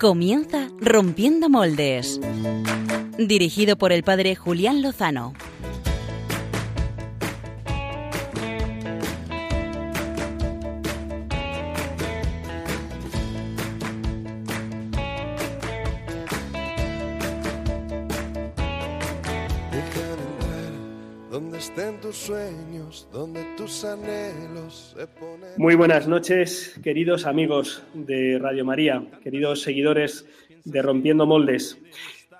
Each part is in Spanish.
Comienza Rompiendo Moldes. Dirigido por el padre Julián Lozano. donde estén tus sueños, donde tus anhelos se. Muy buenas noches, queridos amigos de Radio María, queridos seguidores de Rompiendo Moldes.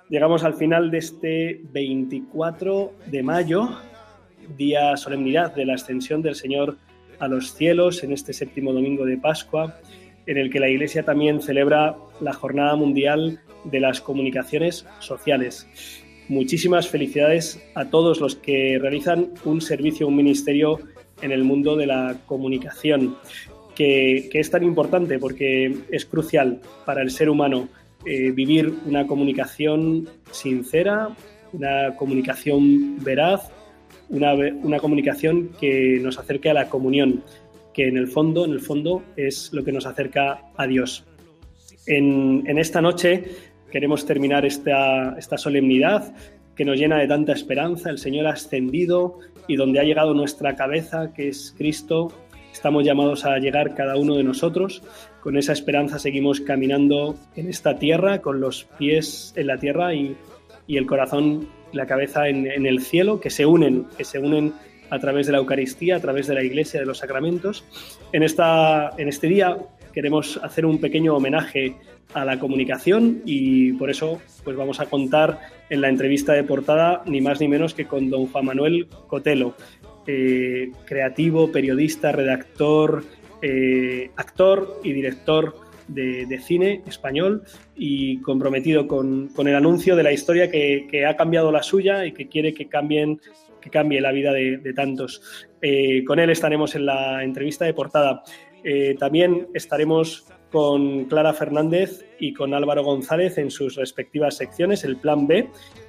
Llegamos al final de este 24 de mayo, día solemnidad de la ascensión del Señor a los cielos, en este séptimo domingo de Pascua, en el que la Iglesia también celebra la Jornada Mundial de las Comunicaciones Sociales. Muchísimas felicidades a todos los que realizan un servicio, un ministerio en el mundo de la comunicación, que, es tan importante porque es crucial para el ser humano eh, vivir una comunicación sincera, una comunicación veraz, una, una, comunicación que nos acerque a la comunión, que en el fondo, en el fondo, es lo que nos acerca a Dios. En, en esta noche Queremos terminar esta, esta solemnidad que nos llena de tanta esperanza. El Señor ascendido y donde ha llegado nuestra cabeza, que es Cristo, estamos llamados a llegar cada uno de nosotros. Con esa esperanza seguimos caminando en esta tierra, con los pies en la tierra y, y el corazón, la cabeza en, en, el cielo, que se unen, que se unen a través de la Eucaristía, a través de la Iglesia, de los sacramentos. En, esta, en este día queremos hacer un pequeño homenaje a la comunicación y por eso pues vamos a contar en la entrevista de portada ni más ni menos que con don Juan Manuel Cotelo, eh, creativo, periodista, redactor, eh, actor y director de, cine español y comprometido con, el anuncio de la historia que, ha cambiado la suya y que quiere que cambien que cambie la vida de, tantos. Eh, con él estaremos en la entrevista de portada. También estaremos con Clara Fernández y con Álvaro González en sus respectivas secciones, el Plan B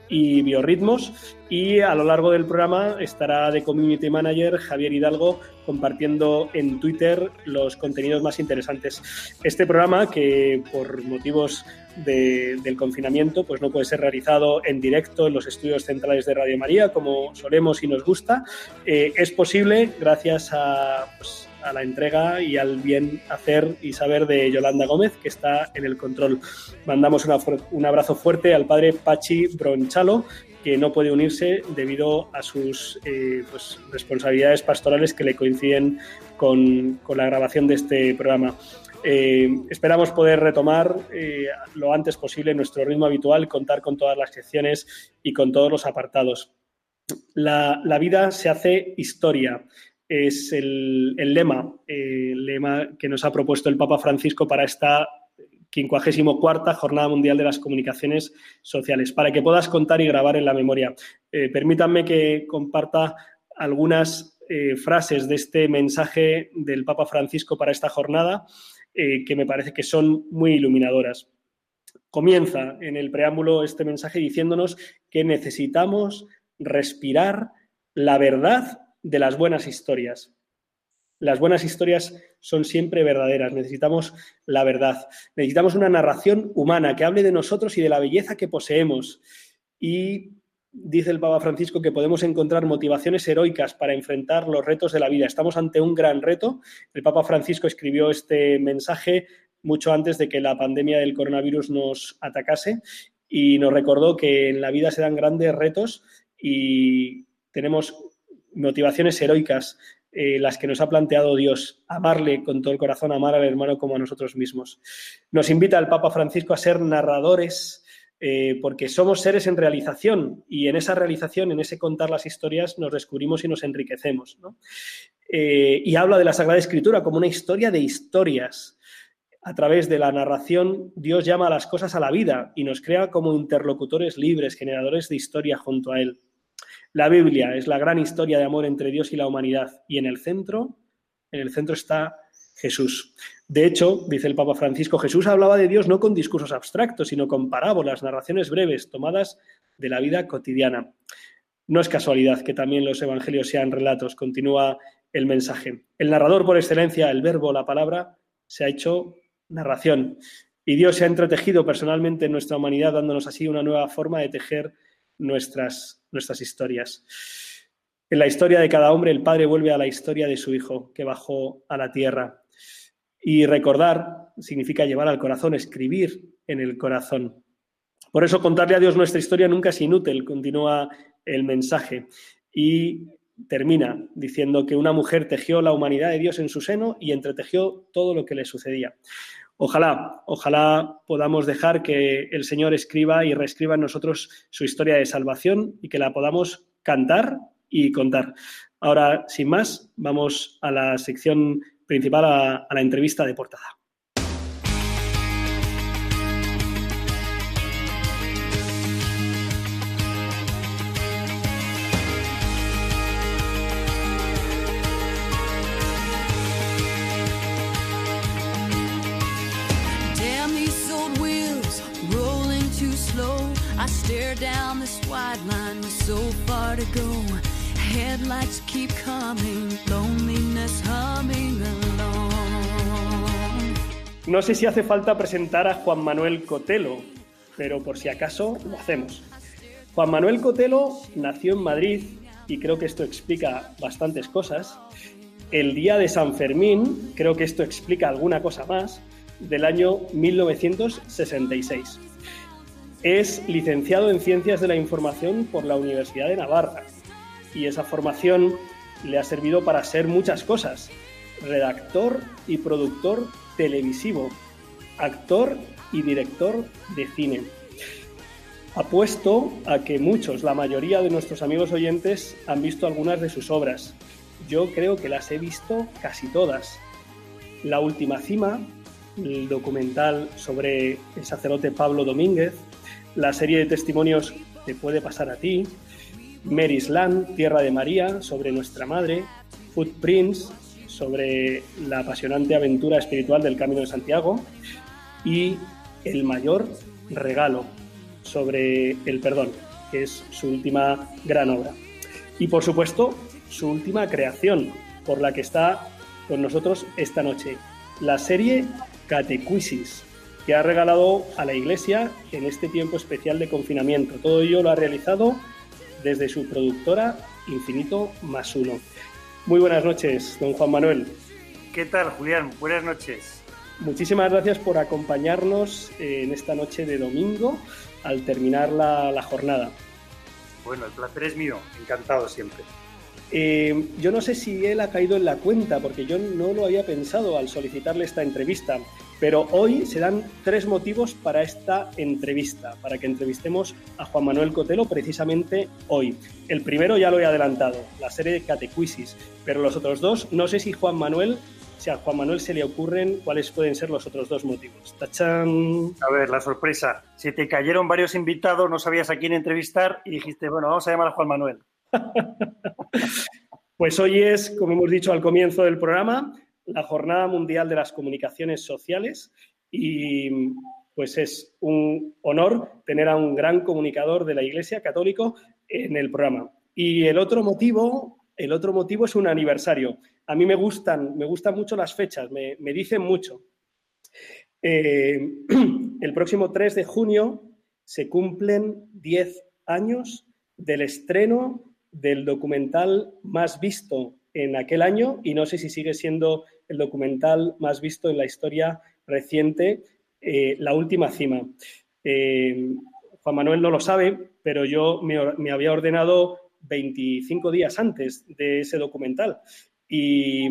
y Biorritmos. Y a lo largo del programa estará de Community Manager Javier Hidalgo compartiendo en Twitter los contenidos más interesantes. Este programa, que por motivos del confinamiento, pues no puede ser realizado en directo en los estudios centrales de Radio María, como solemos y nos gusta, eh, es posible gracias a... Pues, a la entrega y al bien hacer y saber de Yolanda Gómez, que está en el control. Mandamos un abrazo fuerte al padre Pachi Bronchalo, que no puede unirse debido a sus eh, pues, responsabilidades pastorales que le coinciden con, la grabación de este programa. Eh, esperamos poder retomar eh, lo antes posible nuestro ritmo habitual, contar con todas las secciones y con todos los apartados. La, la vida se hace historia es el, lema, el lema que nos ha propuesto el Papa Francisco para esta 54 Jornada Mundial de las Comunicaciones Sociales, para que puedas contar y grabar en la memoria. Eh, permítanme que comparta algunas eh, frases de este mensaje del Papa Francisco para esta jornada eh, que me parece que son muy iluminadoras. Comienza en el preámbulo este mensaje diciéndonos que necesitamos respirar la verdad de las buenas historias. Las buenas historias son siempre verdaderas, necesitamos la verdad, necesitamos una narración humana que hable de nosotros y de la belleza que poseemos. Y dice el Papa Francisco que podemos encontrar motivaciones heroicas para enfrentar los retos de la vida. Estamos ante un gran reto. El Papa Francisco escribió este mensaje mucho antes de que la pandemia del coronavirus nos atacase y nos recordó que en la vida se dan grandes retos y tenemos motivaciones heroicas, eh, las que nos ha planteado Dios, amarle con todo el corazón, amar al hermano como a nosotros mismos. Nos invita el Papa Francisco a ser narradores eh, porque somos seres en realización y en esa realización, en ese contar las historias, nos descubrimos y nos enriquecemos. Eh, y habla de la Sagrada Escritura como una historia de historias. A través de la narración, Dios llama a las cosas a la vida y nos crea como interlocutores libres, generadores de historia junto a Él. La Biblia es la gran historia de amor entre Dios y la humanidad y en el centro, en el centro está Jesús. De hecho, dice el Papa Francisco, Jesús hablaba de Dios no con discursos abstractos, sino con parábolas, narraciones breves, tomadas de la vida cotidiana. No es casualidad que también los evangelios sean relatos, continúa el mensaje. El narrador por excelencia, el verbo, la palabra, se ha hecho narración. Y Dios se ha entretejido personalmente en nuestra humanidad, dándonos así una nueva forma de tejer nuestras, nuestras historias. En la historia de cada hombre, el Padre vuelve a la historia de su Hijo, que bajó a la tierra. Y recordar significa llevar al corazón, escribir en el corazón. Por eso contarle a Dios nuestra historia nunca es inútil, continúa el mensaje. Y termina diciendo que una mujer tejió la humanidad de Dios en su seno y entretejió todo lo que le sucedía. Ojalá, ojalá podamos dejar que el Señor escriba y reescriba en nosotros su historia de salvación y que la podamos cantar y contar. Ahora, sin más, vamos a la sección principal, a, a la entrevista de portada. No sé si hace falta presentar a Juan Manuel Cotelo, pero por si acaso lo hacemos. Juan Manuel Cotelo nació en Madrid y creo que esto explica bastantes cosas. El día de San Fermín, creo que esto explica alguna cosa más, del año 1966. Es licenciado en Ciencias de la Información por la Universidad de Navarra y esa formación le ha servido para ser muchas cosas. Redactor y productor televisivo, actor y director de cine. Apuesto a que muchos, la mayoría de nuestros amigos oyentes, han visto algunas de sus obras. Yo creo que las he visto casi todas. La última cima, el documental sobre el sacerdote Pablo Domínguez, la serie de testimonios Te puede pasar a ti, Mary's Land, Tierra de María, sobre nuestra madre, Footprints, sobre la apasionante aventura espiritual del Camino de Santiago, y El mayor regalo, sobre el perdón, que es su última gran obra. Y por supuesto, su última creación, por la que está con nosotros esta noche, la serie Catecuisis, que ha regalado a la Iglesia en este tiempo especial de confinamiento. Todo ello lo ha realizado desde su productora Infinito más uno. Muy buenas noches, don Juan Manuel. ¿Qué tal, Julián? Buenas noches. Muchísimas gracias por acompañarnos en esta noche de domingo al terminar la, la jornada. Bueno, el placer es mío, encantado siempre. Eh, yo no sé si él ha caído en la cuenta, porque yo no lo había pensado al solicitarle esta entrevista, pero hoy se dan tres motivos para esta entrevista, para que entrevistemos a Juan Manuel Cotelo precisamente hoy. El primero ya lo he adelantado, la serie de Catecuisis, pero los otros dos, no sé si Juan Manuel, si a Juan Manuel se le ocurren cuáles pueden ser los otros dos motivos. ¡Tachán! A ver, la sorpresa. Se te cayeron varios invitados, no sabías a quién entrevistar y dijiste, bueno, vamos a llamar a Juan Manuel. Pues hoy es, como hemos dicho al comienzo del programa, la Jornada Mundial de las Comunicaciones Sociales y pues es un honor tener a un gran comunicador de la Iglesia católico en el programa. Y el otro motivo, el otro motivo es un aniversario. A mí me gustan, me gustan mucho las fechas, me, me dicen mucho. Eh, el próximo 3 de junio se cumplen 10 años del estreno del documental más visto en aquel año y no sé si sigue siendo el documental más visto en la historia reciente, eh, La Última Cima. Eh, Juan Manuel no lo sabe, pero yo me, había ordenado 25 días antes de ese documental y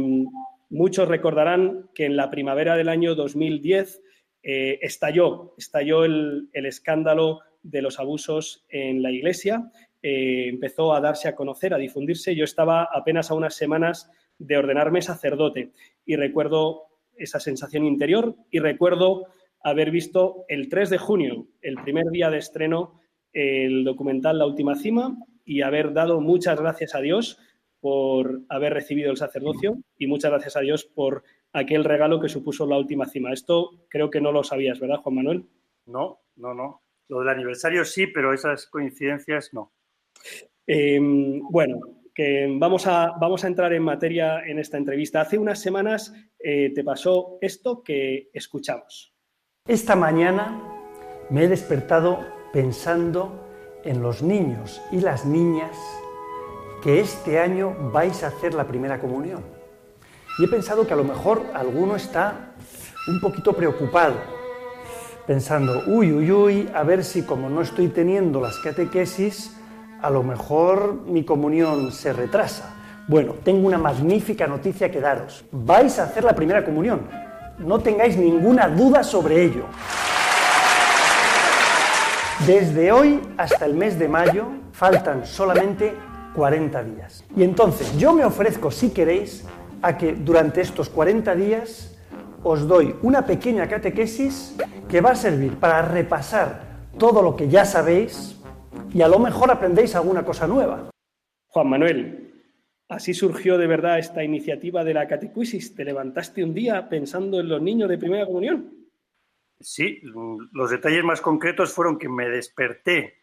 muchos recordarán que en la primavera del año 2010 eh, estalló, estalló el, el escándalo de los abusos en la iglesia empezó a darse a conocer, a difundirse. Yo estaba apenas a unas semanas de ordenarme sacerdote y recuerdo esa sensación interior y recuerdo haber visto el 3 de junio, el primer día de estreno, el documental La Última Cima y haber dado muchas gracias a Dios por haber recibido el sacerdocio y muchas gracias a Dios por aquel regalo que supuso La Última Cima. Esto creo que no lo sabías, ¿verdad, Juan Manuel? No, no, no. Lo del aniversario sí, pero esas coincidencias no. Eh, bueno, vamos a, vamos a entrar en materia en esta entrevista. Hace unas semanas eh, te pasó esto que escuchamos. Esta mañana me he despertado pensando en los niños y las niñas que este año vais a hacer la primera comunión. Y he pensado que a lo mejor alguno está un poquito preocupado, pensando, uy, uy, uy, a ver si como no estoy teniendo las catequesis, a lo mejor mi comunión se retrasa. Bueno, tengo una magnífica noticia que daros. Vais a hacer la primera comunión. No tengáis ninguna duda sobre ello. Desde hoy hasta el mes de mayo faltan solamente 40 días. Y entonces yo me ofrezco, si queréis, a que durante estos 40 días os doy una pequeña catequesis que va a servir para repasar todo lo que ya sabéis y a lo mejor aprendéis alguna cosa nueva. Juan Manuel, así surgió de verdad esta iniciativa de la catequesis. ¿Te levantaste un día pensando en los niños de primera comunión? Sí, los detalles más concretos fueron que me desperté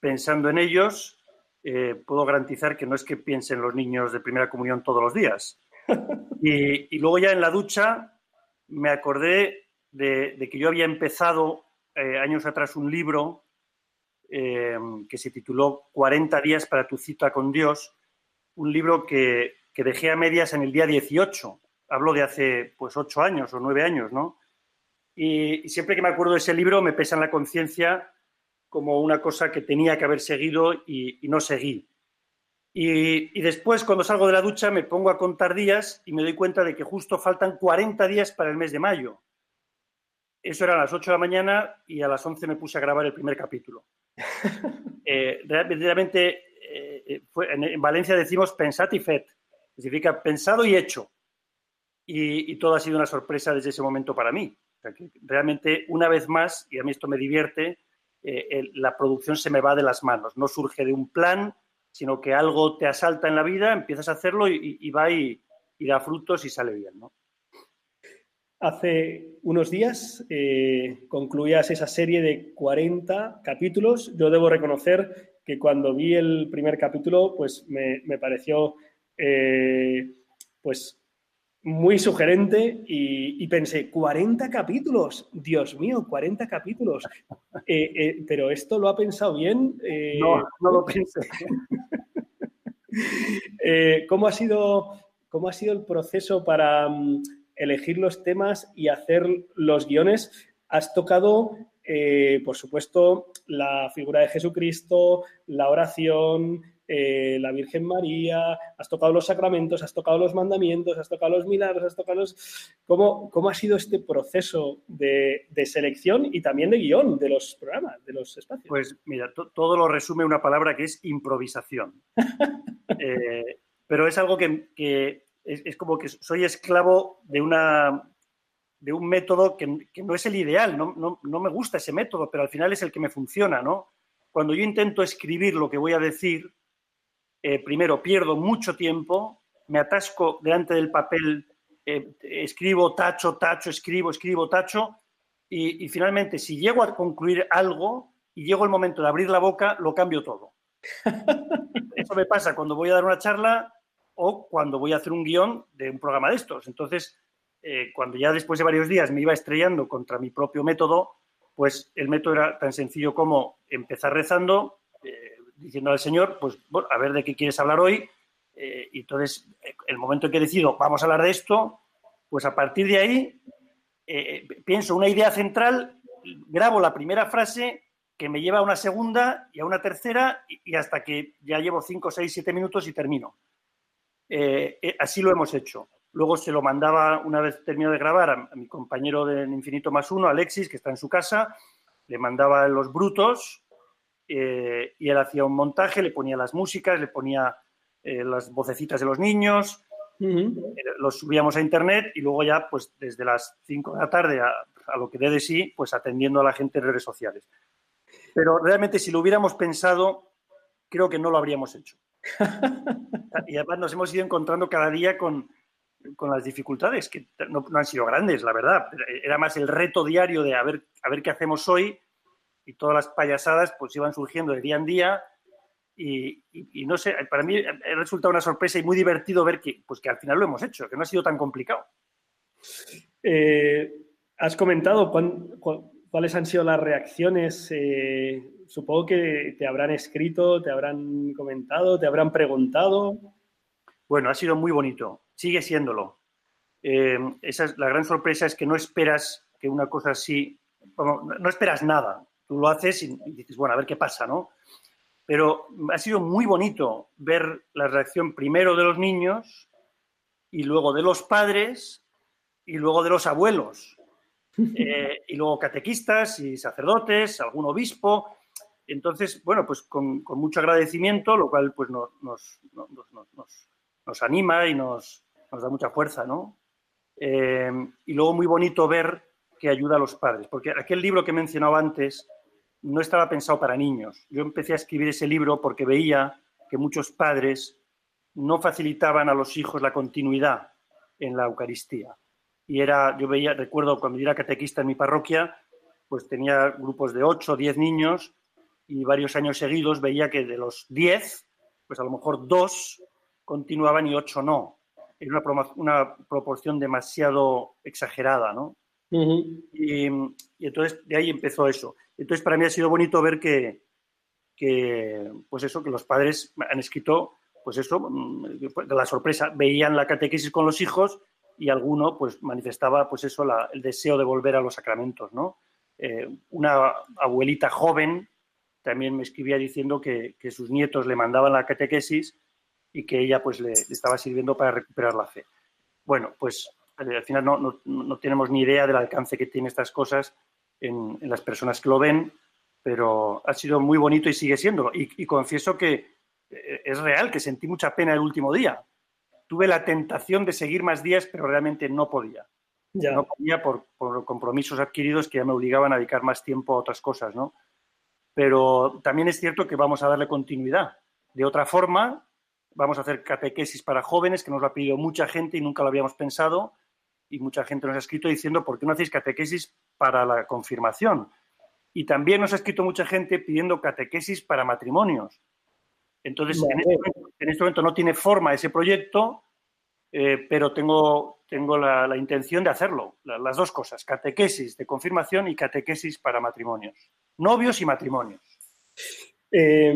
pensando en ellos. Eh, puedo garantizar que no es que piensen los niños de primera comunión todos los días. Y, luego ya en la ducha me acordé de, que yo había empezado eh, años atrás un libro eh, que se tituló 40 días para tu cita con Dios, un libro que, que dejé a medias en el día 18. Hablo de hace pues ocho años o nueve años, ¿no? Y, siempre que me acuerdo de ese libro me pesa en la conciencia como una cosa que tenía que haber seguido y, no seguí. Y, después, cuando salgo de la ducha, me pongo a contar días y me doy cuenta de que justo faltan 40 días para el mes de mayo. Eso era a las 8 de la mañana y a las 11 me puse a grabar el primer capítulo. Eh, realmente, eh, en, Valencia decimos pensat y fet, significa pensado y hecho. y todo ha sido una sorpresa desde ese momento para mí que realmente, una vez más, y a mí esto me divierte, eh, la producción se me va de las manos. No surge de un plan, sino que algo te asalta en la vida, empiezas a hacerlo y, va y, da frutos y sale bien. ¿no? Hace unos días eh, concluías esa serie de 40 capítulos. Yo debo reconocer que cuando vi el primer capítulo, pues me, pareció eh, pues muy sugerente y, pensé, 40 capítulos, Dios mío, 40 capítulos. Eh, eh, pero esto lo ha pensado bien. Eh, no, no lo pensé. ¿cómo, ha sido, ¿Cómo ha sido el proceso para mm, elegir los temas y hacer los guiones? Has tocado, por supuesto, la figura de Jesucristo, la oración, eh, la Virgen María, has tocado los sacramentos, has tocado los mandamientos, has tocado los milagros, has tocado los... ¿Cómo, cómo ha sido este proceso de, selección y también de guion de los programas, de los espacios? Pues mira, todo lo resume una palabra que es improvisación. Eh, pero es algo que, es, como que soy esclavo de una de un método que, no es el ideal, no, no, no, me gusta ese método, pero al final es el que me funciona, ¿no? Cuando yo intento escribir lo que voy a decir, eh, primero pierdo mucho tiempo, me atasco delante del papel, eh, escribo, tacho, tacho, escribo, escribo, tacho, y, finalmente si llego a concluir algo y llego el momento de abrir la boca, lo cambio todo. Eso me pasa cuando voy a dar una charla o cuando voy a hacer un guion de un programa de estos. Entonces, eh, cuando ya después de varios días me iba estrellando contra mi propio método, pues el método era tan sencillo como empezar rezando, diciendo al Señor, pues a ver de qué quieres hablar hoy. Eh, y entonces, el momento en que decido, vamos a hablar de esto, pues a partir de ahí eh, pienso una idea central, grabo la primera frase que me lleva a una segunda y a una tercera y, hasta que ya llevo cinco, seis, siete minutos y termino. Eh, así lo hemos hecho. Luego se lo mandaba, una vez terminado de grabar, a, mi compañero de Infinito Más Uno, Alexis, que está en su casa, le mandaba los brutos eh, y él hacía un montaje, le ponía las músicas, le ponía eh, las vocecitas de los niños, eh, los subíamos a internet y luego ya, pues desde las 5 de la tarde a, lo que dé de sí, pues atendiendo a la gente en redes sociales. Pero realmente si lo hubiéramos pensado, creo que no lo habríamos hecho. y además nos hemos ido encontrando cada día con, con las dificultades, que no, han sido grandes, la verdad. Era más el reto diario de a ver, a ver qué hacemos hoy y todas las payasadas pues iban surgiendo de día en día y, no sé, para mí ha resultado una sorpresa y muy divertido ver que, pues que al final lo hemos hecho, que no ha sido tan complicado. Eh, Has comentado cuáles han sido las reacciones. eh, supongo que te habrán escrito, te habrán comentado, te habrán preguntado. Bueno, ha sido muy bonito, sigue siéndolo. Eh, esa es, la gran sorpresa es que no esperas que una cosa así, bueno, no- esperas nada. Tú lo haces y, y dices, bueno, a ver qué pasa, ¿no? Pero ha sido muy bonito ver la reacción primero de los niños y luego de los padres y luego de los abuelos. Eh, y luego catequistas y sacerdotes, algún obispo. Entonces, bueno, pues con, mucho agradecimiento, lo cual pues nos, nos, nos, anima y nos, nos da mucha fuerza, ¿no? Eh, y luego muy bonito ver que ayuda a los padres, porque aquel libro que mencionaba antes no estaba pensado para niños. Yo empecé a escribir ese libro porque veía que muchos padres no facilitaban a los hijos la continuidad en la Eucaristía. Y era, yo veía, recuerdo cuando yo era catequista en mi parroquia, pues tenía grupos de 8 o 10 niños y varios años seguidos veía que de los 10, pues a lo mejor dos continuaban y ocho no. Era una, una proporción demasiado exagerada, ¿no? Y, y entonces de ahí empezó eso. Entonces para mí ha sido bonito ver que, que, pues eso, que los padres han escrito, pues eso, mm, de la sorpresa, veían la catequesis con los hijos y alguno pues manifestaba pues eso, la- el deseo de volver a los sacramentos, ¿no? Eh, una abuelita joven también me escribía diciendo que, que sus nietos le mandaban la catequesis y que ella pues le, le estaba sirviendo para recuperar la fe. Bueno, pues al final no, no- no tenemos ni idea del alcance que tienen estas cosas en, en las personas que lo ven, pero ha sido muy bonito y sigue siéndolo. Y, y confieso que eh, es real, que sentí mucha pena el último día. Tuve la tentación de seguir más días, pero realmente no podía. Ya. No podía por, por compromisos adquiridos que ya me obligaban a dedicar más tiempo a otras cosas, ¿no? Pero también es cierto que vamos a darle continuidad. De otra forma, vamos a hacer catequesis para jóvenes, que nos lo ha pedido mucha gente y nunca lo habíamos pensado, y mucha gente nos ha escrito diciendo, ¿por qué no hacéis catequesis para la confirmación? Y también nos ha escrito mucha gente pidiendo catequesis para matrimonios. Entonces, en este, momento, en este momento no tiene forma ese proyecto, eh, pero tengo, tengo la, la intención de hacerlo. La- las dos cosas, catequesis de confirmación y catequesis para matrimonios. Novios y matrimonios. Eh,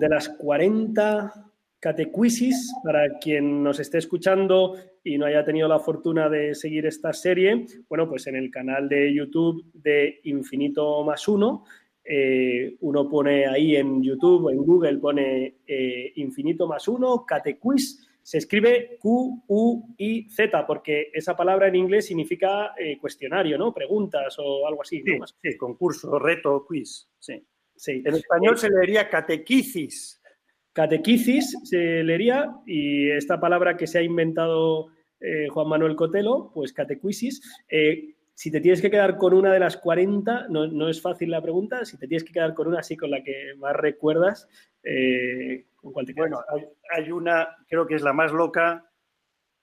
de las 40 catecuisis, para quien nos esté escuchando y no haya tenido la fortuna de seguir esta serie, bueno, pues en el canal de YouTube de Infinito más Uno, eh, uno pone ahí en YouTube o en Google, pone eh, Infinito más Uno, catequiz, se escribe Q-U-I-Z, porque esa palabra en inglés significa eh, cuestionario, ¿no? Preguntas o algo así. Sí, ¿no? sí, concurso, reto, quiz. Sí. Sí. En español se leería catequisis. Catequisis se leería y esta palabra que se ha inventado eh, Juan Manuel Cotelo, pues catequisis. eh, si te tienes que quedar con una de las 40, no, no es fácil la pregunta, si te tienes que quedar con una así con la que más recuerdas, eh, ¿con cuál te quedas? Bueno, hay, hay una, creo que es la más loca,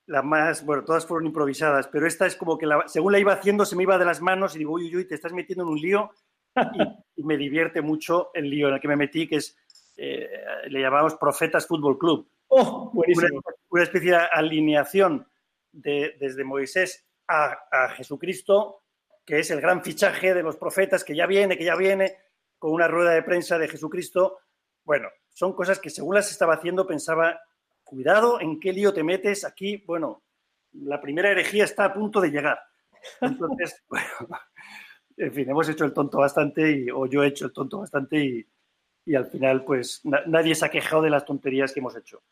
la más, bueno, todas fueron improvisadas, pero esta es como que la- según la iba haciendo se me iba de las manos y digo, uy, uy, uy, te estás metiendo en un lío y, y me divierte mucho el lío en el que me metí, que es, eh, le llamamos Profetas Fútbol Club. ¡Oh, Una, una especie de alineación de, desde Moisés a, a Jesucristo, que es el gran fichaje de los profetas, que ya viene, que ya viene, con una rueda de prensa de Jesucristo. Bueno, son cosas que según las estaba haciendo pensaba, cuidado en qué lío te metes aquí. Bueno, la primera herejía está a punto de llegar. Entonces, bueno, en fin, hemos hecho el tonto bastante, y, o yo he hecho el tonto bastante, y, y al final, pues na- nadie se ha quejado de las tonterías que hemos hecho.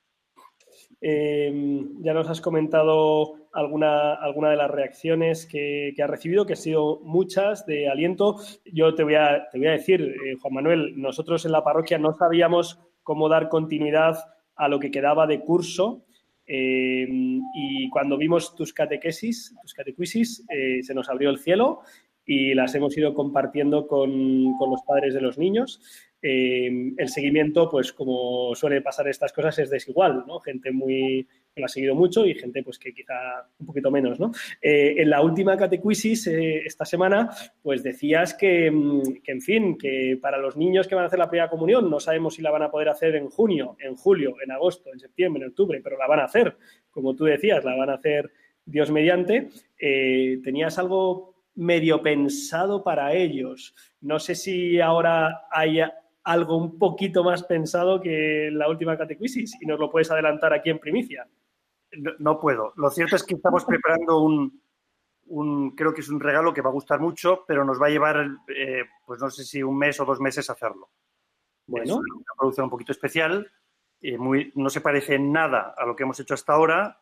Eh, ya nos has comentado alguna, alguna de las reacciones que, que has recibido, que han sido muchas de aliento. Yo te voy a, te voy a decir, eh, Juan Manuel, nosotros en la parroquia no sabíamos cómo dar continuidad a lo que quedaba de curso. eh, y cuando vimos tus catequesis, tus catequisis, eh, se nos abrió el cielo y las hemos ido compartiendo con, con los padres de los niños. Eh, el seguimiento, pues como suele pasar estas cosas, es desigual, ¿no? Gente muy que lo ha seguido mucho y gente pues que quizá un poquito menos, ¿no? Eh, en la última catequisis eh, esta semana, pues decías que, mm, que, en fin, que para los niños que van a hacer la primera comunión, no sabemos si la van a poder hacer en junio, en julio, en agosto, en septiembre, en octubre, pero la van a hacer, como tú decías, la van a hacer Dios mediante. Eh, ¿Tenías algo medio pensado para ellos. No sé si ahora hay algo un poquito más pensado que la última catequesis y nos lo puedes adelantar aquí en primicia. No, no puedo. Lo cierto es que estamos preparando un, un, creo que es un regalo que va a gustar mucho, pero nos va a llevar, eh, pues no sé si un mes o dos meses hacerlo. Bueno. Es una producción un poquito especial, eh, muy, no se parece en nada a lo que hemos hecho hasta ahora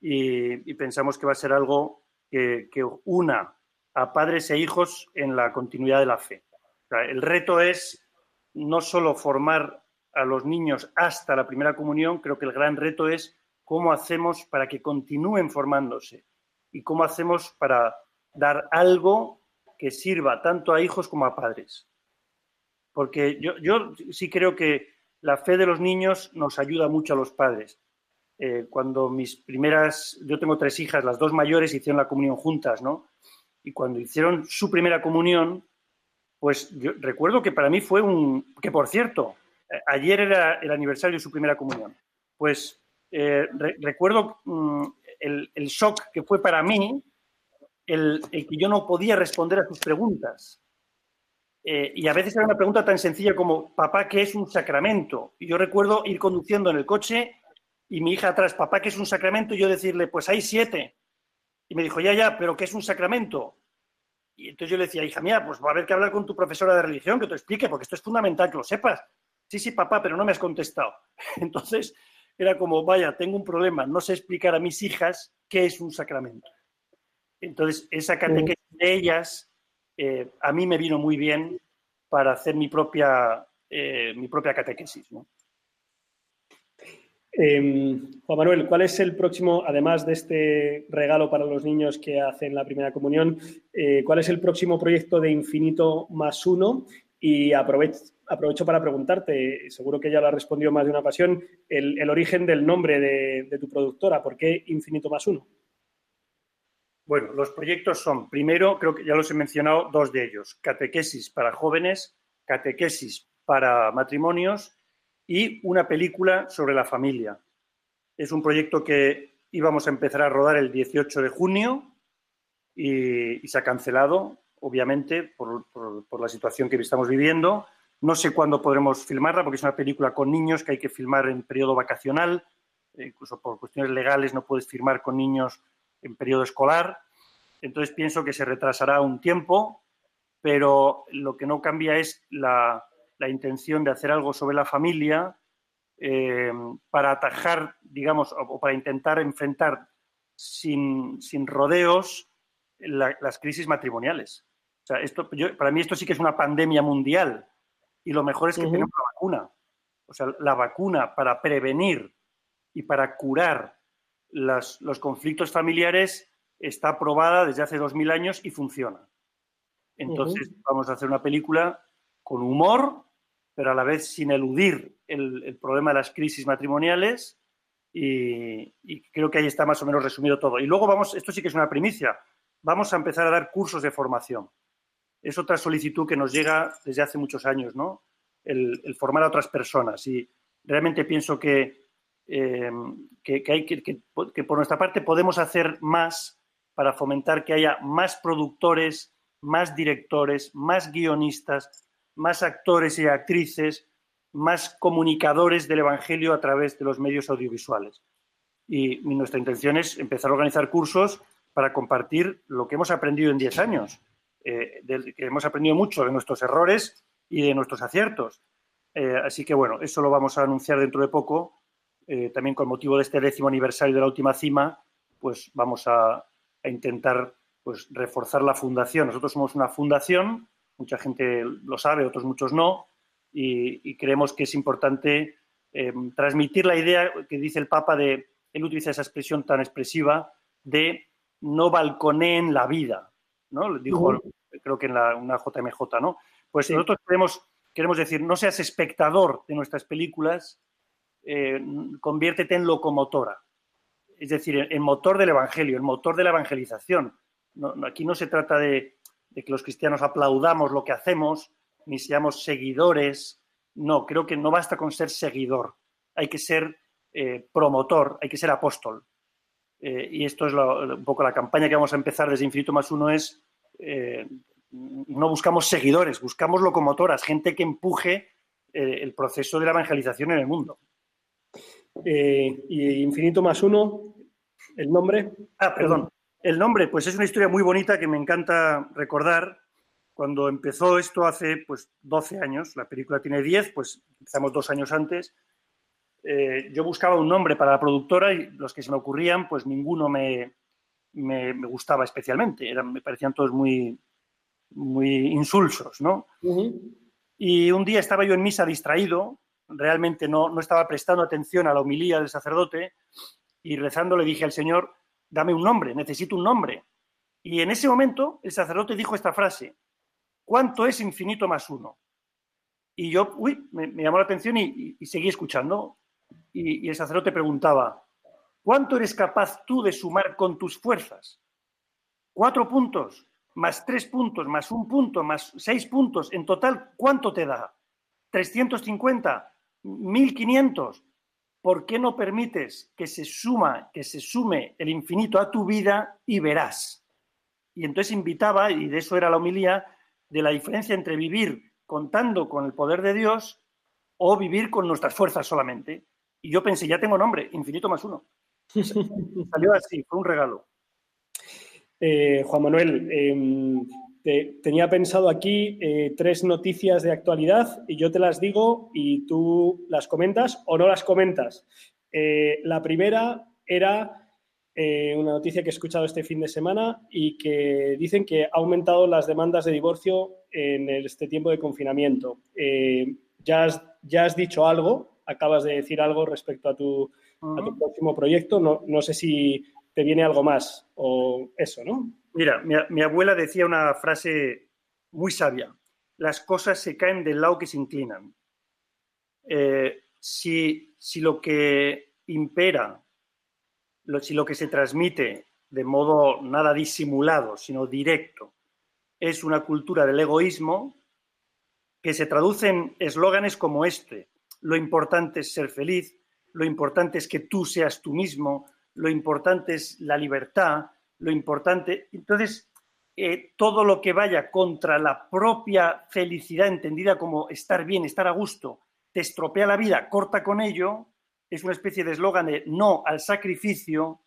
y, y pensamos que va a ser algo que, que, una a padres e hijos en la continuidad de la fe. O sea, el reto es no solo formar a los niños hasta la primera comunión, creo que el gran reto es cómo hacemos para que continúen formándose y cómo hacemos para dar algo que sirva tanto a hijos como a padres. Porque yo, yo sí creo que la fe de los niños nos ayuda mucho a los padres. Eh, cuando mis primeras, yo tengo tres hijas, las dos mayores hicieron la comunión juntas, ¿no? Y cuando hicieron su primera comunión, pues yo recuerdo que para mí fue un, que por cierto, eh, ayer era el aniversario de su primera comunión. Pues eh, re, recuerdo mmm, el, shock que fue para mí el, el, que yo no podía responder a sus preguntas. Eh, y a veces era una pregunta tan sencilla como, papá, ¿qué es un sacramento? Y yo recuerdo ir conduciendo en el coche y mi hija atrás, papá, ¿qué es un sacramento? Y yo decirle, pues hay siete. Y me dijo, ya, ya, pero ¿qué es un sacramento? Y entonces yo le decía, hija mía, pues va a haber que hablar con tu profesora de religión, que te explique, porque esto es fundamental que lo sepas. Sí, sí, papá, pero no me has contestado. Entonces era como, vaya, tengo un problema, no sé explicar a mis hijas qué es un sacramento. Entonces, esa catequesis de ellas eh, a mí me vino muy bien para hacer mi propia, eh, mi propia catequesis. ¿no? Eh, Juan Manuel, ¿cuál es el próximo, además de este regalo para los niños que hacen la primera comunión, eh, cuál es el próximo proyecto de Infinito más uno? Y aprovecho, para preguntarte, seguro que ya lo has respondido más de una ocasión, el, el origen del nombre de, de, tu productora. ¿Por qué Infinito más uno? Bueno, los proyectos son, primero, creo que ya los he mencionado, dos de ellos. Catequesis para jóvenes, catequesis para matrimonios y una película sobre la familia. Es un proyecto que íbamos a empezar a rodar el 18 de junio y, se ha cancelado, obviamente, por, por, por, la situación que estamos viviendo. No sé cuándo podremos filmarla, porque es una película con niños que hay que filmar en periodo vacacional. Eh, incluso por cuestiones legales no puedes filmar con niños en periodo escolar. Entonces pienso que se retrasará un tiempo, pero lo que no cambia es la, la intención de hacer algo sobre la familia eh, para atajar, digamos, o para intentar enfrentar sin, sin rodeos la, las crisis matrimoniales. O sea, esto, yo, para mí esto sí que es una pandemia mundial y lo mejor es que uh -huh. tenemos la vacuna. O sea, la vacuna para prevenir y para curar las, los conflictos familiares está aprobada desde hace dos mil años y funciona. Entonces, uh -huh. vamos a hacer una película con humor, pero a la vez sin eludir el, el problema de las crisis matrimoniales. Y, creo que ahí está más o menos resumido todo. Y luego vamos, esto sí que es una primicia, vamos a empezar a dar cursos de formación. Es otra solicitud que nos llega desde hace muchos años, ¿no? El, formar a otras personas. Y realmente pienso que, que, que, hay que, que por nuestra parte podemos hacer más para fomentar que haya más productores, más directores, más guionistas, más actores y actrices, más comunicadores del Evangelio a través de los medios audiovisuales. Y nuestra intención es empezar a organizar cursos para compartir lo que hemos aprendido en 10 años, eh, que hemos aprendido mucho de nuestros errores y de nuestros aciertos. Eh, así que bueno, eso lo vamos a anunciar dentro de poco, eh, también con motivo de este décimo aniversario de la última cima, pues vamos a, a intentar pues, reforzar la fundación. Nosotros somos una fundación mucha gente lo sabe, otros muchos no, y, y creemos que es importante eh, transmitir la idea que dice el Papa de, él utiliza esa expresión tan expresiva, de no balconeen la vida, ¿no? Dijo, uh -huh. creo que en la, una JMJ, ¿no? Pues sí. nosotros queremos, queremos decir, no seas espectador de nuestras películas, eh, conviértete en locomotora. Es decir, el, motor del Evangelio, el motor de la evangelización. No, aquí no se trata de, de que los cristianos aplaudamos lo que hacemos, ni seamos seguidores. No, creo que no basta con ser seguidor, hay que ser eh, promotor, hay que ser apóstol. Eh, y esto es lo, un poco la campaña que vamos a empezar desde Infinito más Uno, es eh, no buscamos seguidores, buscamos locomotoras, gente que empuje el proceso de la evangelización en el mundo. Y Infinito más uno, el nombre. Ah, perdón. El nombre, pues es una historia muy bonita que me encanta recordar. Cuando empezó esto hace pues 12 años, la película tiene 10, pues empezamos dos años antes. Eh, yo buscaba un nombre para la productora y los que se me ocurrían, pues ninguno me, me, me gustaba especialmente. Eran, me parecían todos muy, muy insulsos, ¿no? Y un día estaba yo en misa distraído, realmente no, no estaba prestando atención a la homilía del sacerdote y rezando le dije al Señor, dame un nombre, necesito un nombre. Y en ese momento el sacerdote dijo esta frase, ¿cuánto es infinito más uno? Y yo, uy, me, llamó la atención y, y, seguí escuchando. Y, y el sacerdote preguntaba, ¿cuánto eres capaz tú de sumar con tus fuerzas? Cuatro puntos, más tres puntos, más un punto, más seis puntos. En total, ¿cuánto te da? ¿350? ¿1500? ¿Por qué no permites que se suma, que se sume el infinito a tu vida y verás? Y entonces invitaba, y de eso era la homilía, de la diferencia entre vivir contando con el poder de Dios o vivir con nuestras fuerzas solamente. Y yo pensé, ya tengo nombre, infinito más uno. Salió así, fue un regalo. Eh, Juan Manuel, eh, te, tenía pensado aquí eh, tres noticias de actualidad y yo te las digo y tú las comentas o no las comentas. Eh, la primera era eh, una noticia que he escuchado este fin de semana y que dicen que ha aumentado las demandas de divorcio en este tiempo de confinamiento. Ya has, ya, has, dicho algo, acabas de decir algo respecto a tu, uh -huh. a tu próximo proyecto. No, no sé si te viene algo más o eso, ¿no? Mira, mi, abuela decía una frase muy sabia. Las cosas se caen del lado que se inclinan. Eh, si, si, lo que impera, si lo que se transmite de modo nada disimulado, sino directo, es una cultura del egoísmo, que se traduce en eslóganes como este. Lo importante es ser feliz, lo importante es que tú seas tú mismo, lo importante es la libertad, lo importante. Entonces, eh, todo lo que vaya contra la propia felicidad, entendida como estar bien, estar a gusto, te estropea la vida, corta con ello, es una especie de eslogan de no al sacrificio,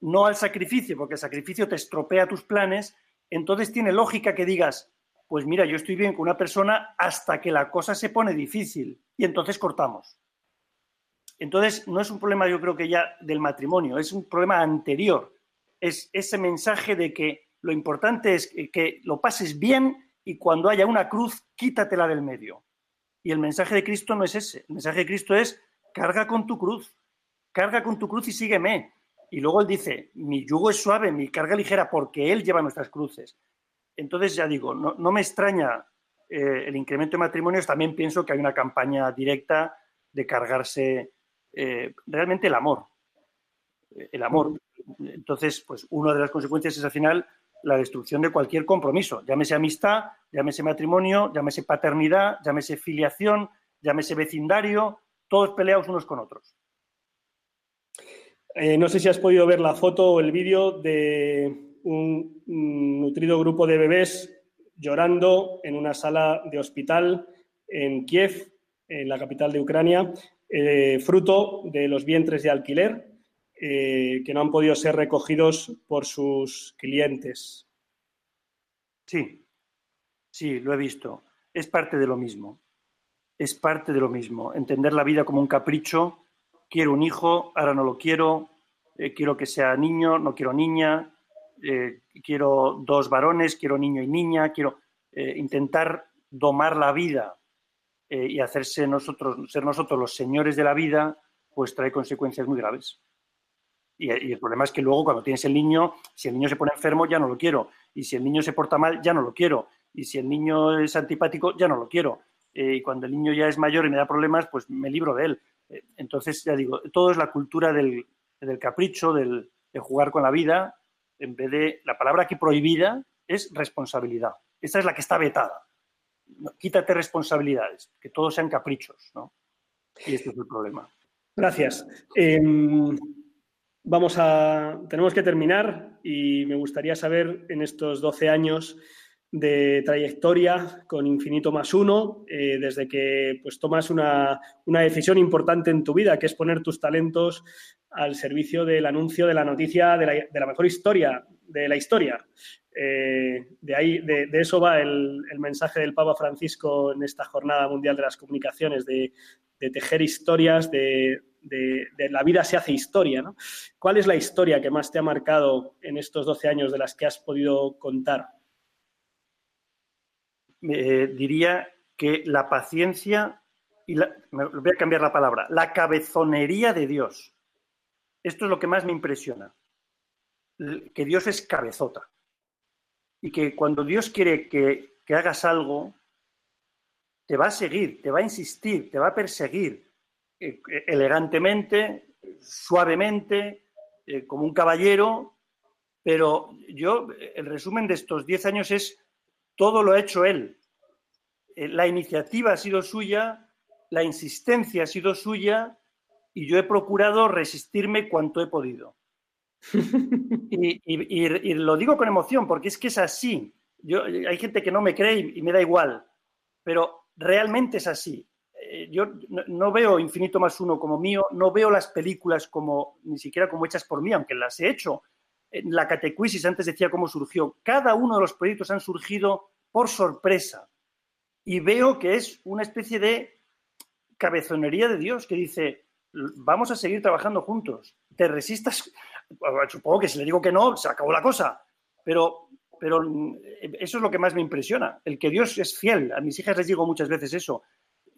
no al sacrificio, porque el sacrificio te estropea tus planes, entonces tiene lógica que digas, pues mira, yo estoy bien con una persona hasta que la cosa se pone difícil y entonces cortamos. Entonces, no es un problema, yo creo que ya del matrimonio, es un problema anterior. Es ese mensaje de que lo importante es que lo pases bien y cuando haya una cruz, quítatela del medio. Y el mensaje de Cristo no es ese. El mensaje de Cristo es, carga con tu cruz, carga con tu cruz y sígueme. Y luego él dice, mi yugo es suave, mi carga ligera, porque él lleva nuestras cruces. Entonces, ya digo, no, no me extraña eh, el incremento de matrimonios, también pienso que hay una campaña directa de cargarse eh, realmente el amor. El amor. Entonces, pues una de las consecuencias es al final la destrucción de cualquier compromiso, llámese amistad, llámese matrimonio, llámese paternidad, llámese filiación, llámese vecindario, todos peleados unos con otros. Eh, no sé si has podido ver la foto o el vídeo de un, nutrido grupo de bebés llorando en una sala de hospital en Kiev, en la capital de Ucrania, eh, fruto de los vientres de alquiler eh, que no han podido ser recogidos por sus clientes. Sí, sí, lo he visto. Es parte de lo mismo. Es parte de lo mismo. Entender la vida como un capricho. Quiero un hijo, ahora no lo quiero. Eh, quiero que sea niño, no quiero niña. Eh, quiero dos varones, quiero niño y niña. Quiero intentar domar la vida y hacerse nosotros, ser nosotros los señores de la vida, pues trae consecuencias muy graves. Y, el problema es que luego cuando tienes el niño, si el niño se pone enfermo, ya no lo quiero. Y si el niño se porta mal, ya no lo quiero. Y si el niño es antipático, ya no lo quiero. Eh, y cuando el niño ya es mayor y me da problemas, pues me libro de él. Eh, entonces, ya digo, todo es la cultura del, del capricho, del, de jugar con la vida, en vez de la palabra aquí prohibida es responsabilidad. Esta es la que está vetada quítate responsabilidades, que todos sean caprichos, ¿no? Y este es el problema. Gracias. Eh, vamos a, tenemos que terminar y me gustaría saber en estos 12 años de trayectoria con Infinito más uno, eh, desde que pues, tomas una, una, decisión importante en tu vida, que es poner tus talentos al servicio del anuncio de la noticia de la, de la mejor historia de la historia. Eh, de, ahí, de, de, eso va el, el, mensaje del Papa Francisco en esta Jornada Mundial de las Comunicaciones, de, de tejer historias, de, la vida se hace historia. ¿no? ¿Cuál es la historia que más te ha marcado en estos 12 años de las que has podido contar? Eh, diría que la paciencia y la, me voy a cambiar la palabra, la cabezonería de Dios. Esto es lo que más me impresiona. Que Dios es cabezota. Y que cuando Dios quiere que, que hagas algo, te va a seguir, te va a insistir, te va a perseguir eh, elegantemente, suavemente, eh, como un caballero, pero yo, el resumen de estos diez años es todo lo ha hecho él. Eh, la iniciativa ha sido suya, la insistencia ha sido suya y yo he procurado resistirme cuanto he podido. y, y, y, lo digo con emoción porque es que es así. Yo, hay gente que no me cree y me da igual, pero realmente es así. Eh, yo no veo Infinito más uno como mío, no veo las películas como ni siquiera como hechas por mí, aunque las he hecho. La catecuisis antes decía cómo surgió. Cada uno de los proyectos han surgido por sorpresa. Y veo que es una especie de cabezonería de Dios que dice, vamos a seguir trabajando juntos. Te resistas, supongo que si le digo que no, se acabó la cosa. Pero pero eso es lo que más me impresiona, el que Dios es fiel. A mis hijas les digo muchas veces eso.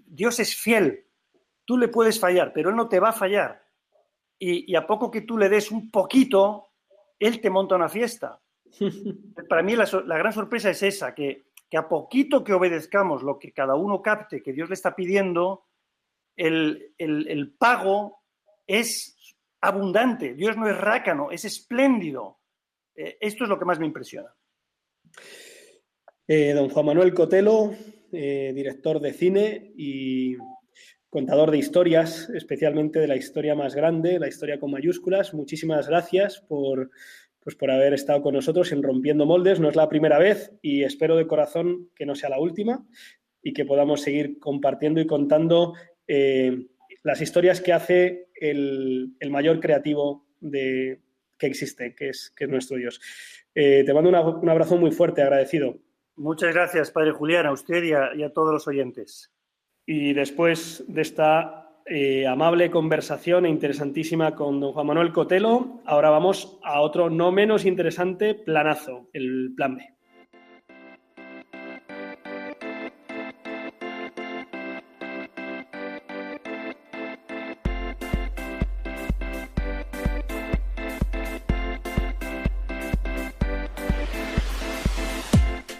Dios es fiel. Tú le puedes fallar, pero Él no te va a fallar. Y, y a poco que tú le des un poquito, Él te monta una fiesta. Para mí la, la gran sorpresa es esa, que, que, a poquito que obedezcamos lo que cada uno capte que Dios le está pidiendo, el, el, el pago es abundante. Dios no es rácano, es espléndido. Eh, esto es lo que más me impresiona. Eh, don Juan Manuel Cotelo, eh, director de cine y contador de historias, especialmente de la historia más grande, la historia con mayúsculas. Muchísimas gracias por, pues, por haber estado con nosotros en Rompiendo Moldes. No es la primera vez y espero de corazón que no sea la última y que podamos seguir compartiendo y contando eh, las historias que hace el, el mayor creativo de, que existe, que es, que es nuestro Dios. Eh, te mando un abrazo muy fuerte, agradecido. Muchas gracias, Padre Julián, a usted y a, todos los oyentes. Y después de esta eh, amable conversación e interesantísima con don Juan Manuel Cotelo, ahora vamos a otro no menos interesante planazo, el plan B.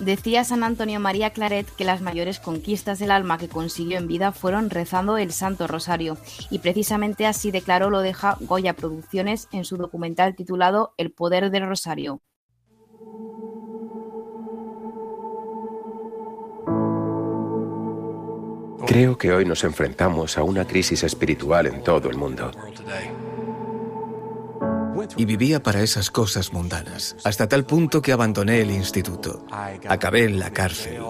Decía San Antonio María Claret que las mayores conquistas del alma que consiguió en vida fueron rezando el Santo Rosario, y precisamente así declaró lo deja Goya Producciones en su documental titulado El Poder del Rosario. Creo que hoy nos enfrentamos a una crisis espiritual en todo el mundo. Y vivía para esas cosas mundanas, hasta tal punto que abandoné el instituto. Acabé en la cárcel.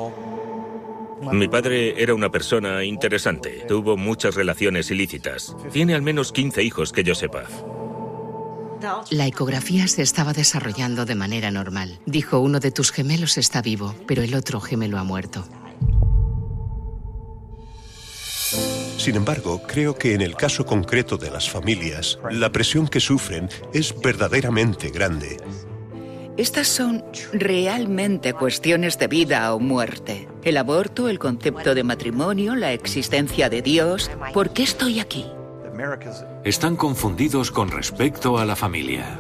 Mi padre era una persona interesante. Tuvo muchas relaciones ilícitas. Tiene al menos 15 hijos que yo sepa. La ecografía se estaba desarrollando de manera normal. Dijo, uno de tus gemelos está vivo, pero el otro gemelo ha muerto. Sin embargo, creo que en el caso concreto de las familias, la presión que sufren es verdaderamente grande. Estas son realmente cuestiones de vida o muerte. El aborto, el concepto de matrimonio, la existencia de Dios. ¿Por qué estoy aquí? Están confundidos con respecto a la familia.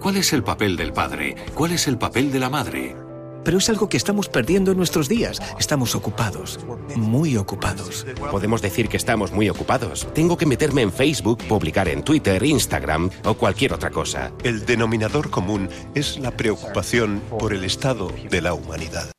¿Cuál es el papel del padre? ¿Cuál es el papel de la madre? Pero es algo que estamos perdiendo en nuestros días. Estamos ocupados, muy ocupados. Podemos decir que estamos muy ocupados. Tengo que meterme en Facebook, publicar en Twitter, Instagram o cualquier otra cosa. El denominador común es la preocupación por el estado de la humanidad.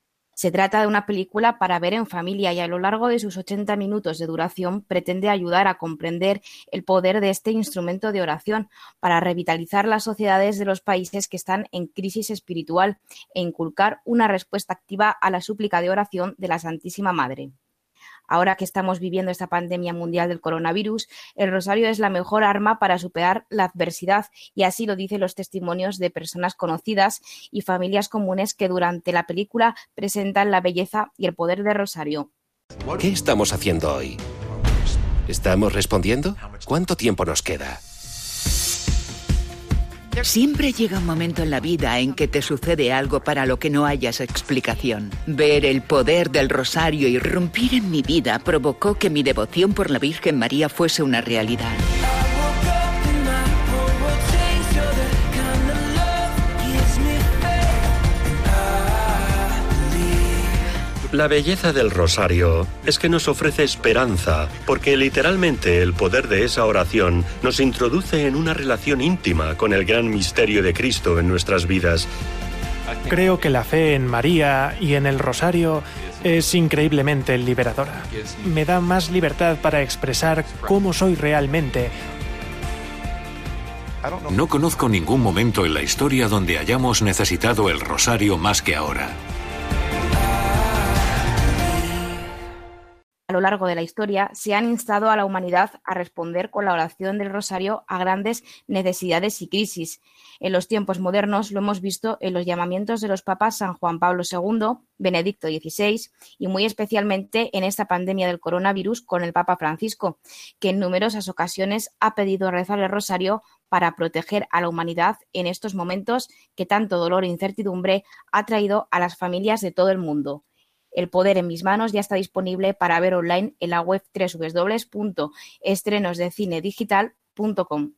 Se trata de una película para ver en familia y a lo largo de sus 80 minutos de duración pretende ayudar a comprender el poder de este instrumento de oración para revitalizar las sociedades de los países que están en crisis espiritual e inculcar una respuesta activa a la súplica de oración de la Santísima Madre. Ahora que estamos viviendo esta pandemia mundial del coronavirus, el rosario es la mejor arma para superar la adversidad y así lo dicen los testimonios de personas conocidas y familias comunes que durante la película presentan la belleza y el poder del rosario. ¿Qué estamos haciendo hoy? ¿Estamos respondiendo? ¿Cuánto tiempo nos queda? Siempre llega un momento en la vida en que te sucede algo para lo que no hayas explicación. Ver el poder del rosario irrumpir en mi vida provocó que mi devoción por la Virgen María fuese una realidad. La belleza del rosario es que nos ofrece esperanza, porque literalmente el poder de esa oración nos introduce en una relación íntima con el gran misterio de Cristo en nuestras vidas. Creo que la fe en María y en el rosario es increíblemente liberadora. Me da más libertad para expresar cómo soy realmente. No conozco ningún momento en la historia donde hayamos necesitado el rosario más que ahora. A lo largo de la historia se han instado a la humanidad a responder con la oración del rosario a grandes necesidades y crisis. En los tiempos modernos lo hemos visto en los llamamientos de los papas San Juan Pablo II, Benedicto XVI y muy especialmente en esta pandemia del coronavirus con el Papa Francisco, que en numerosas ocasiones ha pedido rezar el rosario para proteger a la humanidad en estos momentos que tanto dolor e incertidumbre ha traído a las familias de todo el mundo. El poder en mis manos ya está disponible para ver online en la web www.estrenosdecinedigital.com.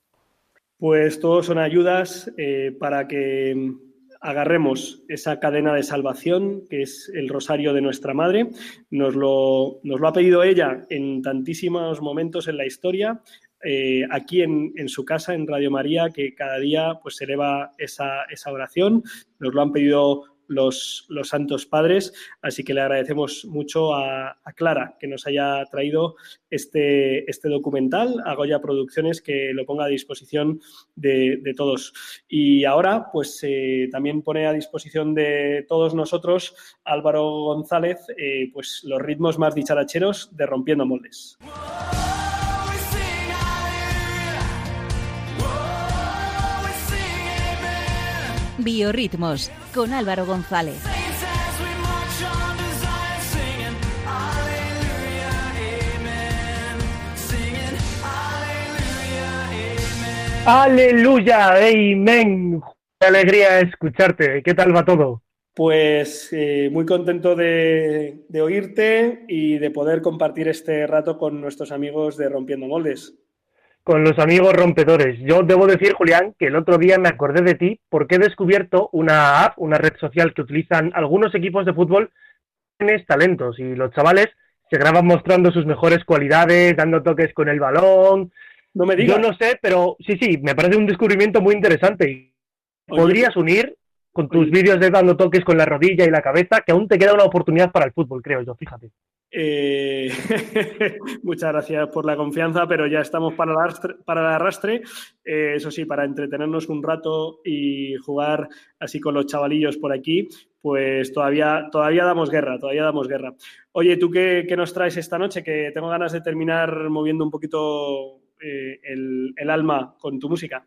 Pues todos son ayudas eh, para que agarremos esa cadena de salvación que es el rosario de nuestra madre. Nos lo, nos lo ha pedido ella en tantísimos momentos en la historia. eh, aquí en, en, su casa, en Radio María, que cada día pues se eleva esa, esa oración. Nos lo han pedido los, santos padres. Así que le agradecemos mucho a, Clara que nos haya traído este, este, documental, a Goya Producciones, que lo ponga a disposición de, de todos. Y ahora, pues eh, también pone a disposición de todos nosotros Álvaro González, eh, pues los ritmos más dicharacheros de Rompiendo Moldes. Biorritmos con Álvaro González. Aleluya, amén. Qué alegría escucharte. ¿Qué tal va todo? Pues eh, muy contento de, de, oírte y de poder compartir este rato con nuestros amigos de Rompiendo Moldes. Con los amigos rompedores. Yo debo decir, Julián, que el otro día me acordé de ti porque he descubierto una app, una red social que utilizan algunos equipos de fútbol, tienes talentos y los chavales se graban mostrando sus mejores cualidades, dando toques con el balón. No me digas. Yo no sé, pero sí, sí, me parece un descubrimiento muy interesante. Oye, Podrías unir con tus vídeos de dando toques con la rodilla y la cabeza, que aún te queda una oportunidad para el fútbol, creo yo, fíjate. Eh, muchas gracias por la confianza, pero ya estamos para el arrastre. Para el arrastre. Eh, eso sí, para entretenernos un rato y jugar así con los chavalillos por aquí, pues todavía, todavía damos guerra, todavía damos guerra. Oye, ¿tú qué, qué nos traes esta noche? Que tengo ganas de terminar moviendo un poquito eh, el, el alma con tu música.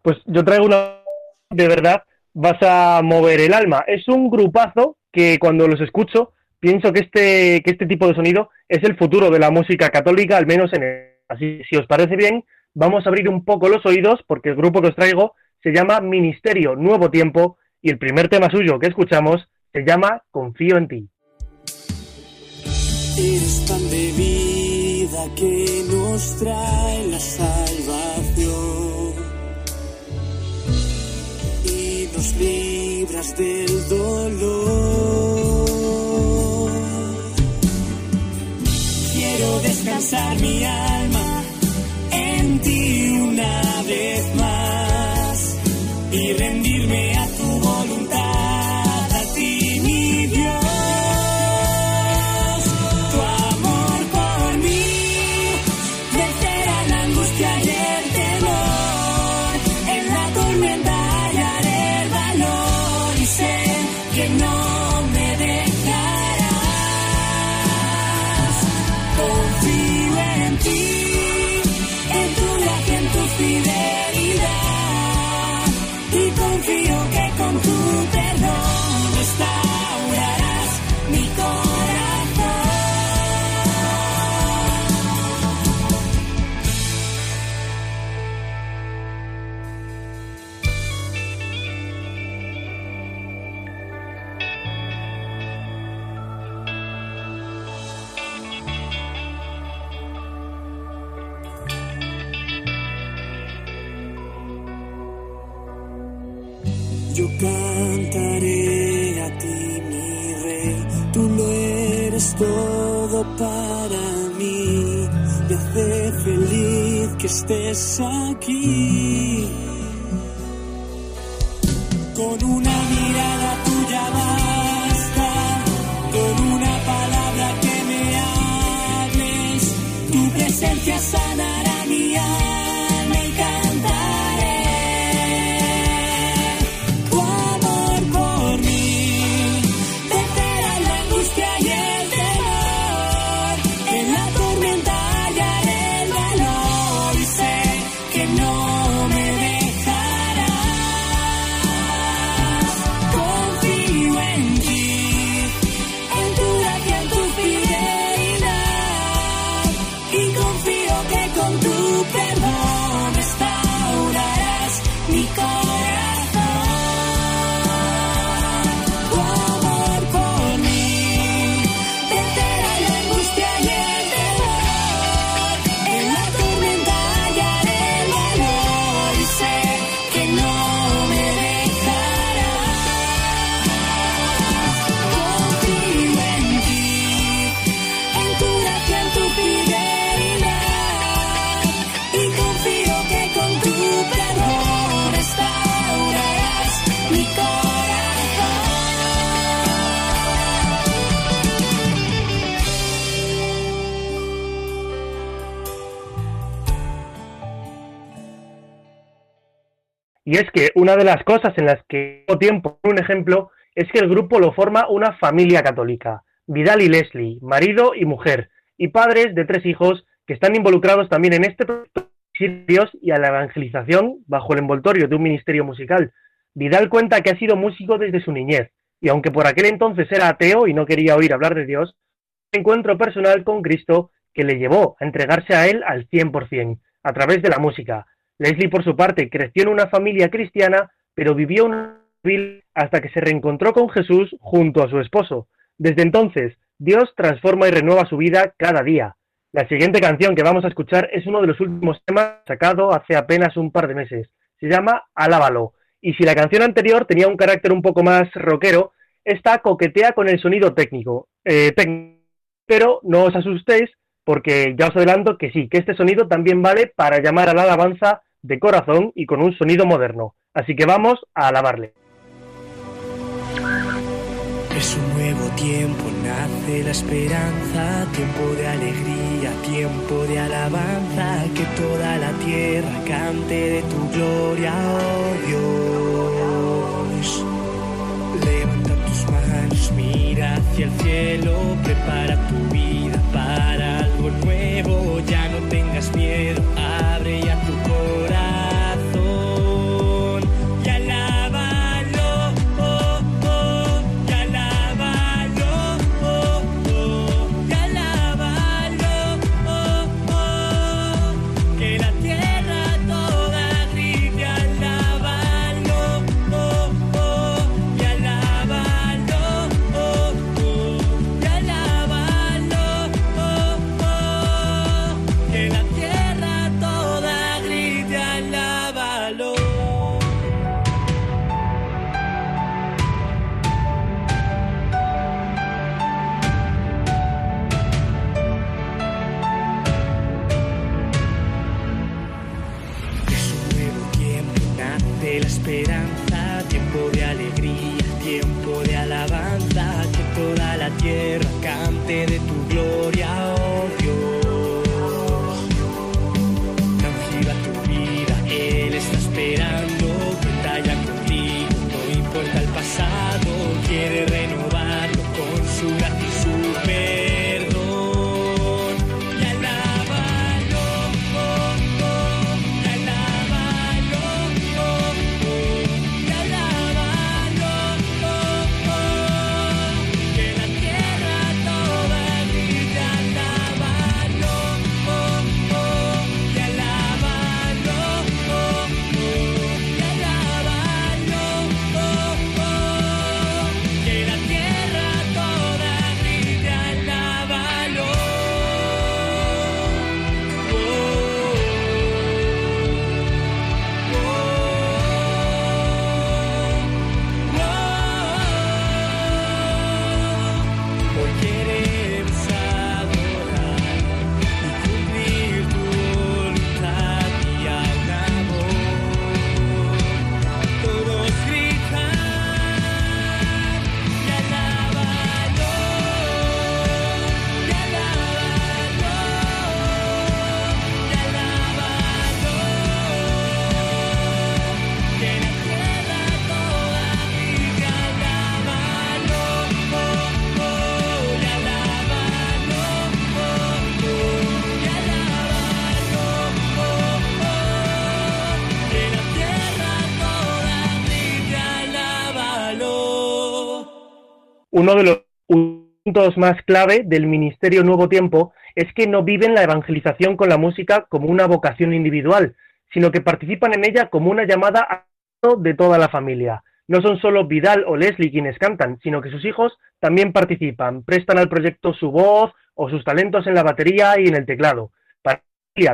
Pues yo traigo una de verdad vas a mover el alma. Es un grupazo que cuando los escucho pienso que este, que este tipo de sonido es el futuro de la música católica, al menos en el... Así, si os parece bien, vamos a abrir un poco los oídos porque el grupo que os traigo se llama Ministerio Nuevo Tiempo y el primer tema suyo que escuchamos se llama Confío en ti. Eres pan de que nos trae la salvación y nos libra heridas del dolor. Descansar mi alma en ti una vez más Y es que una de las cosas en las que tengo tiempo, un ejemplo, es que el grupo lo forma una familia católica. Vidal y Leslie, marido y mujer, y padres de tres hijos que están involucrados también en este proyecto Dios y a la evangelización bajo el envoltorio de un ministerio musical. Vidal cuenta que ha sido músico desde su niñez, y aunque por aquel entonces era ateo y no quería oír hablar de Dios, un encuentro personal con Cristo que le llevó a entregarse a él al 100%, a través de la música. Leslie, por su parte, creció en una familia cristiana, pero vivió una vida hasta que se reencontró con Jesús junto a su esposo. Desde entonces, Dios transforma y renueva su vida cada día. La siguiente canción que vamos a escuchar es uno de los últimos temas sacado hace apenas un par de meses. Se llama Alábalo. Y si la canción anterior tenía un carácter un poco más rockero, esta coquetea con el sonido técnico. eh. Pero no os asustéis, porque ya os adelanto que sí, que este sonido también vale para llamar a la alabanza de corazón y con un sonido moderno. Así que vamos a alabarle. Es un nuevo tiempo, nace la esperanza, tiempo de alegría, tiempo de alabanza, que toda la tierra cante de tu gloria, oh Dios. Levanta tus manos, mira hacia el cielo, prepara tu vida para algo nuevo, ya no tengas miedo, uno de los puntos más clave del Ministerio Nuevo Tiempo es que no viven la evangelización con la música como una vocación individual, sino que participan en ella como una llamada de toda la familia. No son solo Vidal o Leslie quienes cantan, sino que sus hijos también participan, prestan al proyecto su voz o sus talentos en la batería y en el teclado. Para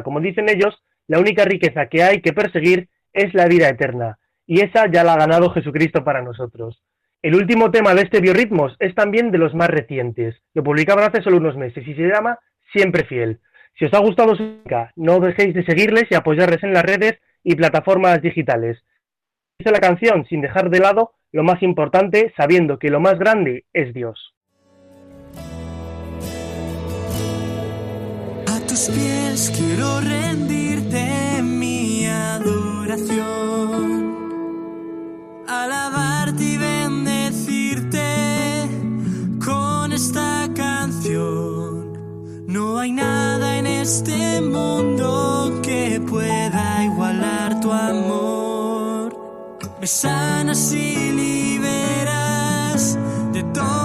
como dicen ellos, la única riqueza que hay que perseguir es la vida eterna, y esa ya la ha ganado Jesucristo para nosotros. El último tema de este Biorritmos es también de los más recientes. Lo publicaban hace solo unos meses y se llama Siempre Fiel. Si os ha gustado su música, no dejéis de seguirles y apoyarles en las redes y plataformas digitales. Dice la canción sin dejar de lado lo más importante, sabiendo que lo más grande es Dios. A tus pies quiero rendirte mi adoración, alabarte y bendecirte No hay nada en este mundo que pueda igualar tu amor. Me sanas y liberas de toda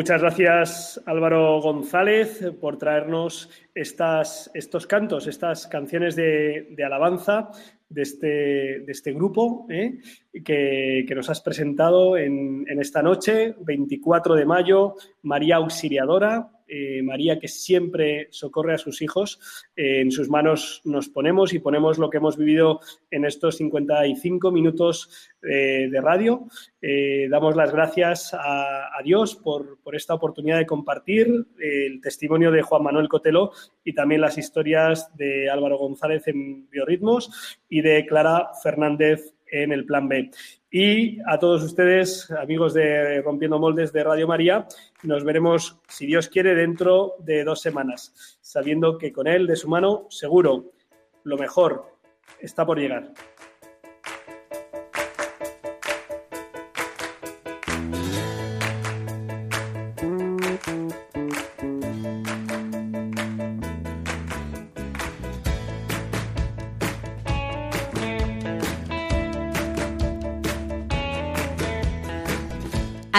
Muchas gracias Álvaro González por traernos estas, estos cantos, estas canciones de, alabanza de este, de este grupo ¿eh? que, que nos has presentado en, en esta noche, 24 de mayo, María Auxiliadora, eh, María que siempre socorre a sus hijos. Eh, en sus manos nos ponemos y ponemos lo que hemos vivido en estos 55 minutos eh, de radio. Damos las gracias a, Dios por, por esta oportunidad de compartir el testimonio de Juan Manuel Cotelo y también las historias de Álvaro González en Biorritmos y de Clara Fernández en el Plan B. Y a todos ustedes, amigos de Rompiendo Moldes de Radio María, nos veremos, si Dios quiere, dentro de dos semanas, sabiendo que con Él, de su mano, seguro, lo mejor está por llegar.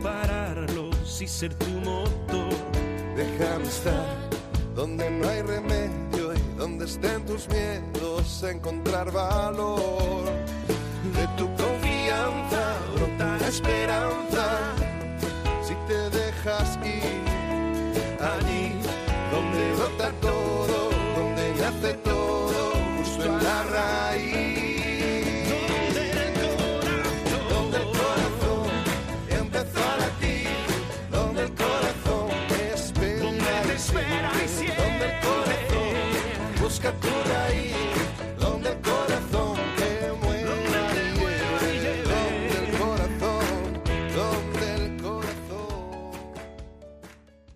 repararlos y ser tu motor. Déjame estar donde no hay remedio y donde estén tus miedos, encontrar valor. De tu confianza brota la esperanza. Si te dejas ir allí donde brota todo, donde nace todo, busca cura y